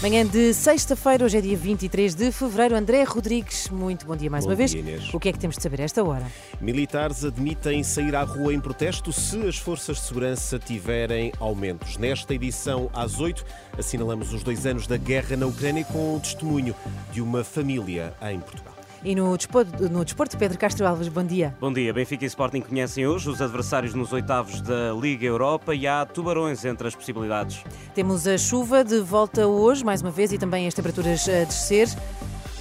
Manhã de sexta-feira, hoje é dia 23 de fevereiro. André Rodrigues, muito bom dia mais Bom uma vez. dia, Inês. O que é que temos de saber a esta hora? Militares admitem sair à rua em protesto se as forças de segurança tiverem aumentos. Nesta edição, às 8, assinalamos os dois anos da guerra na Ucrânia com o testemunho de uma família em Portugal. E no desporto, no desporto Pedro Castro Alves, bom dia. Bom dia. Benfica e Sporting conhecem hoje os adversários nos oitavos da Liga Europa e há tubarões entre as possibilidades. Temos a chuva de volta hoje, mais uma vez, e também as temperaturas a descer.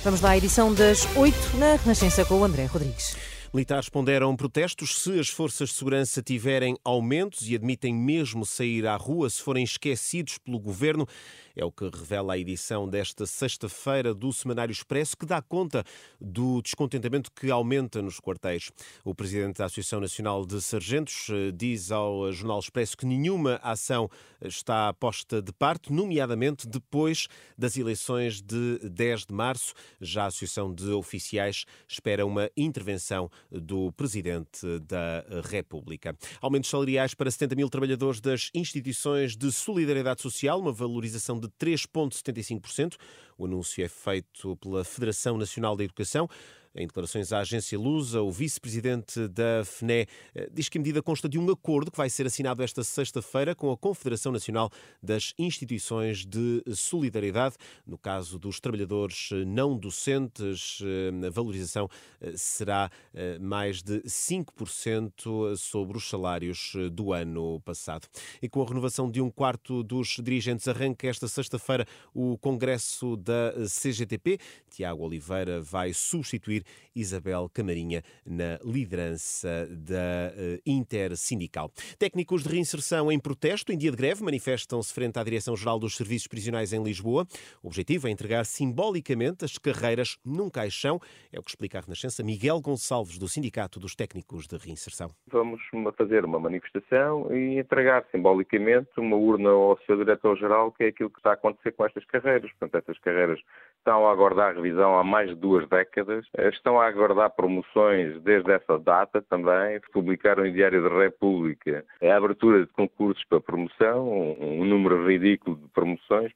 Vamos lá à edição das 8 na Renascença com o André Rodrigues. Militares ponderam protestos se as forças de segurança tiverem aumentos e admitem mesmo sair à rua se forem esquecidos pelo governo. É o que revela a edição desta sexta-feira do Semanário Expresso, que dá conta do descontentamento que aumenta nos quartéis. O presidente da Associação Nacional de Sargentos eh, diz ao Jornal Expresso que nenhuma ação está posta de parte, nomeadamente depois das eleições de 10 de março. Já a Associação de Oficiais espera uma intervenção do Presidente da República. Aumentos salariais para 70 mil trabalhadores das instituições de solidariedade social, uma valorização de 3,75%. O anúncio é feito pela Federação Nacional da Educação. Em declarações à agência Lusa, o vice-presidente da FNE eh, diz que a medida consta de um acordo que vai ser assinado esta sexta-feira com a Confederação Nacional das Instituições de Solidariedade. No caso dos trabalhadores eh, não docentes, eh, a valorização será mais de 5% sobre os salários do ano passado. E com a renovação de um quarto dos dirigentes, arranca esta sexta-feira o Congresso da CGTP. Tiago Oliveira vai substituir Isabel Camarinha na liderança da uh, Intersindical. Técnicos de reinserção em protesto, em dia de greve, manifestam-se frente à Direção-Geral dos Serviços Prisionais em Lisboa. O objetivo é entregar simbolicamente as carreiras num caixão. É o que explica a Renascença Miguel Gonçalves, do Sindicato dos Técnicos de Reinserção. Vamos fazer uma manifestação e entregar simbolicamente uma urna ao seu Diretor-Geral, que é aquilo que está a acontecer com estas carreiras. Portanto, estas carreiras estão a aguardar revisão há mais de duas décadas, estão a aguardar promoções desde essa data também. Publicaram em Diário da República a abertura de concursos para promoção, um número ridículo de promoções.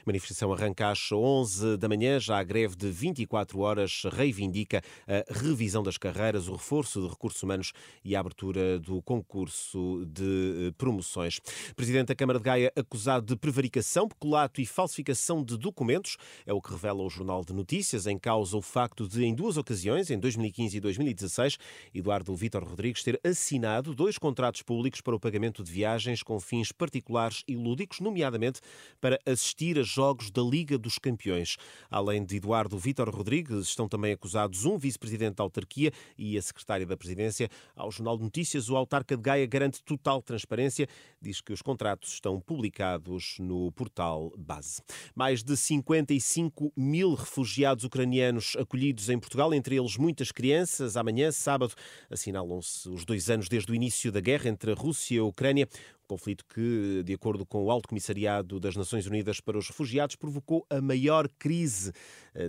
A manifestação arranca às 11 da manhã. Já a greve de 24 horas reivindica a revisão das carreiras, o reforço de recursos humanos e a abertura do concurso de eh, promoções. Presidente da Câmara de Gaia acusado de prevaricação, peculato e falsificação de documentos. É o que revela o Jornal de Notícias. Em causa o facto de, em duas ocasiões, em 2015 e 2016, Eduardo Vítor Rodrigues ter assinado dois contratos públicos para o pagamento de viagens com fins particulares e lúdicos, nomeadamente para assistir a jogos da Liga dos Campeões. Além de Eduardo Vítor Rodrigues, estão também acusados um vice-presidente da autarquia e a secretária da presidência. Ao Jornal de Notícias, o autarca de Gaia garante total transparência, diz que os contratos estão publicados no portal base. Mais de 55 mil refugiados ucranianos acolhidos em Portugal, entre eles muitas crianças. Amanhã, sábado, assinalam-se os dois anos desde o início da guerra entre a Rússia e a Ucrânia conflito que, de acordo com o Alto Comissariado das Nações Unidas para os Refugiados, provocou a maior crise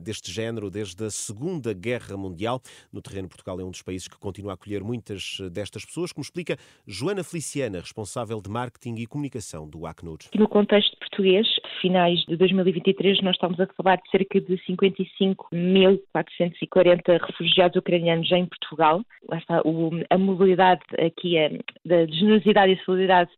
deste género desde a Segunda Guerra Mundial. No terreno, Portugal é um dos países que continua a acolher muitas eh, destas pessoas, como explica Joana Feliciana, responsável de marketing e comunicação do Acnur. No contexto português, finais de 2023, nós estamos a falar de cerca de 55.440 refugiados ucranianos em Portugal. Lá está, o, a mobilidade aqui, a, da generosidade e solidariedade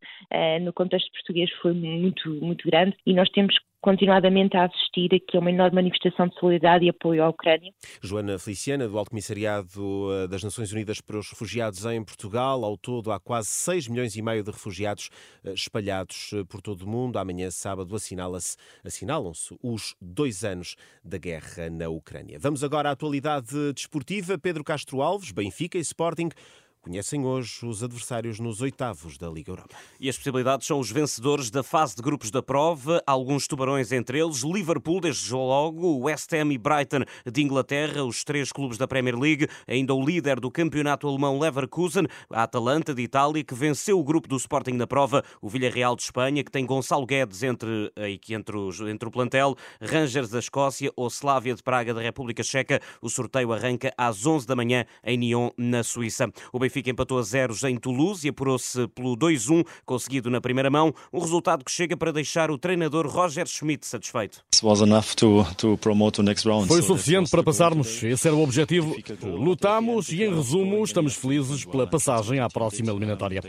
no contexto português foi muito, muito grande e nós temos continuadamente a assistir aqui a uma enorme manifestação de solidariedade e apoio à Ucrânia. Joana Feliciana, do Alto Comissariado eh, das Nações Unidas para os Refugiados em Portugal. Ao todo, há quase 6 milhões e meio de refugiados eh, espalhados por todo o mundo. Amanhã, sábado, assinala-se, assinalam-se os dois anos da guerra na Ucrânia. Vamos agora à atualidade desportiva. Pedro Castro Alves, Benfica e Sporting conhecem hoje os adversários nos oitavos da Liga Europa. E as possibilidades são os vencedores da fase de grupos da prova, alguns tubarões entre eles, Liverpool desde logo, West Ham e Brighton de Inglaterra, os três clubes da Premier League, ainda o líder do campeonato alemão Leverkusen, a Atalanta de Itália, que venceu o grupo do Sporting na prova, o Villarreal de Espanha, que tem Gonçalo Guedes entre, entre, os, entre o plantel, Rangers da Escócia ou Slavia de Praga da República Checa. O sorteio arranca às 11 da manhã em Nyon, na Suíça. O Benfica empatou a zeros em Toulouse e apurou-se pelo 2-1, conseguido na primeira mão, um resultado que chega para deixar o treinador Roger Schmidt satisfeito. Foi suficiente para passarmos, esse era o objetivo. Lutamos e, em resumo, estamos felizes pela passagem à próxima eliminatória.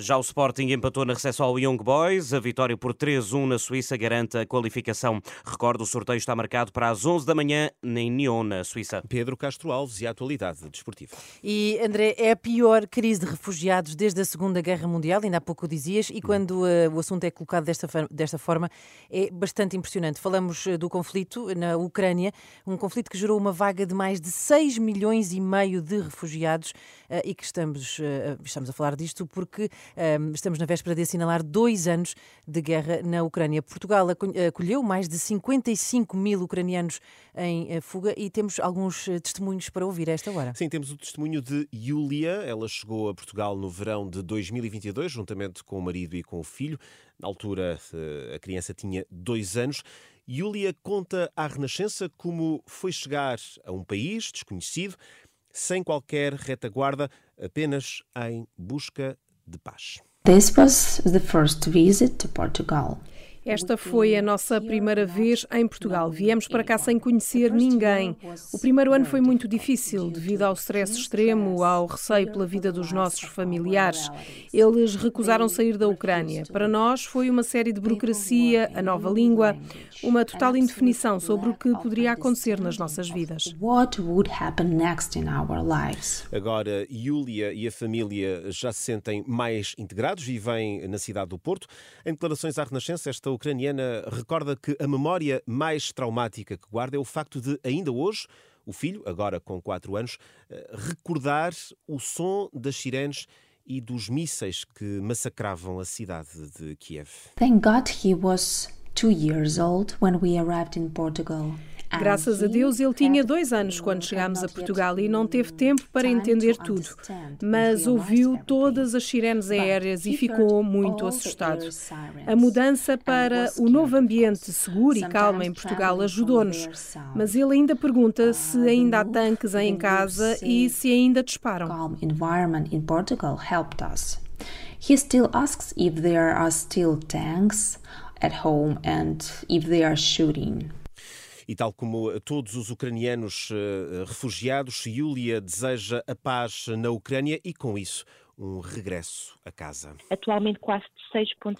Já o Sporting empatou na recepção ao Young Boys. A vitória por 3-1 na Suíça garante a qualificação. Recordo, o sorteio está marcado para as 11 da manhã em Nyon, na Suíça. Pedro Castro Alves e a atualidade desportiva. E, André, é a pior crise de refugiados desde a Segunda Guerra Mundial, ainda há pouco dizias, e quando uh, o assunto é colocado desta, desta forma, é bastante impressionante. Falamos uh, do conflito na Ucrânia, um conflito que gerou uma vaga de mais de 6 milhões e meio de refugiados uh, e que estamos, estamos a falar disto porque Estamos na véspera de assinalar dois anos de guerra na Ucrânia. Portugal acolheu mais de 55 mil ucranianos em eh, fuga e temos alguns eh, testemunhos para ouvir a esta hora. Sim, temos o testemunho de Yulia. Ela chegou a Portugal no verão de 2022, juntamente com o marido e com o filho. Na altura, eh, a criança tinha dois anos. Yulia conta à Renascença como foi chegar a um país desconhecido, sem qualquer retaguarda, apenas em busca de paz. This was the first visit to Portugal. Esta foi a nossa primeira vez em Portugal. Viemos para cá sem conhecer ninguém. O primeiro ano foi muito difícil devido ao stress extremo, ao receio pela vida dos nossos familiares. Eles recusaram sair da Ucrânia. Para nós foi uma série de burocracia, a nova língua, uma total indefinição sobre o que poderia acontecer nas nossas vidas. Agora, Yulia e a família já se sentem mais integrados, vivem na cidade do Porto. Em declarações à Renascença, esta ucraniana recorda que a memória mais traumática que guarda é o facto de, ainda hoje, o filho, agora com 4 anos, eh, recordar o som das sirenes e dos mísseis que massacravam a cidade de Kiev. Thank God he was two years old when we arrived in Portugal. Graças a Deus, ele tinha dois anos quando chegámos a Portugal e não teve tempo para entender tudo, mas ouviu todas as sirenes aéreas e ficou muito assustado. A mudança para o novo ambiente seguro e calmo em Portugal ajudou-nos, mas ele ainda pergunta se ainda há tanques em casa e se ainda disparam. He still asks if there are still tanks at home and if they are shooting. E tal como todos os ucranianos uh, refugiados, Yulia deseja a paz na Ucrânia e, com isso, um regresso a casa. Atualmente, quase 6,5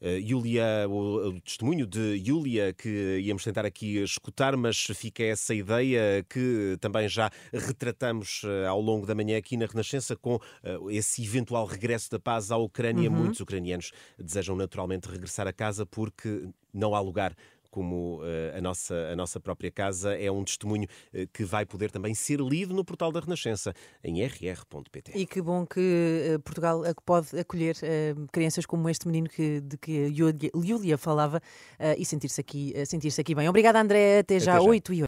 Uh, Yulia, o, o, testemunho de Yulia que íamos tentar aqui escutar, mas fica essa ideia que também já retratamos ao longo da manhã aqui na Renascença com uh, esse eventual regresso da paz à Ucrânia. Uhum. Muitos ucranianos desejam naturalmente regressar a casa porque não há lugar como uh, a, nossa, a nossa própria casa, é um testemunho uh, que vai poder também ser lido no portal da Renascença, em rr.pt. E que bom que uh, Portugal pode acolher crianças como este menino que, de que Júlia falava e sentir-se aqui, sentir aqui bem. Obrigada, André. Até já, Até já. 8 e 8.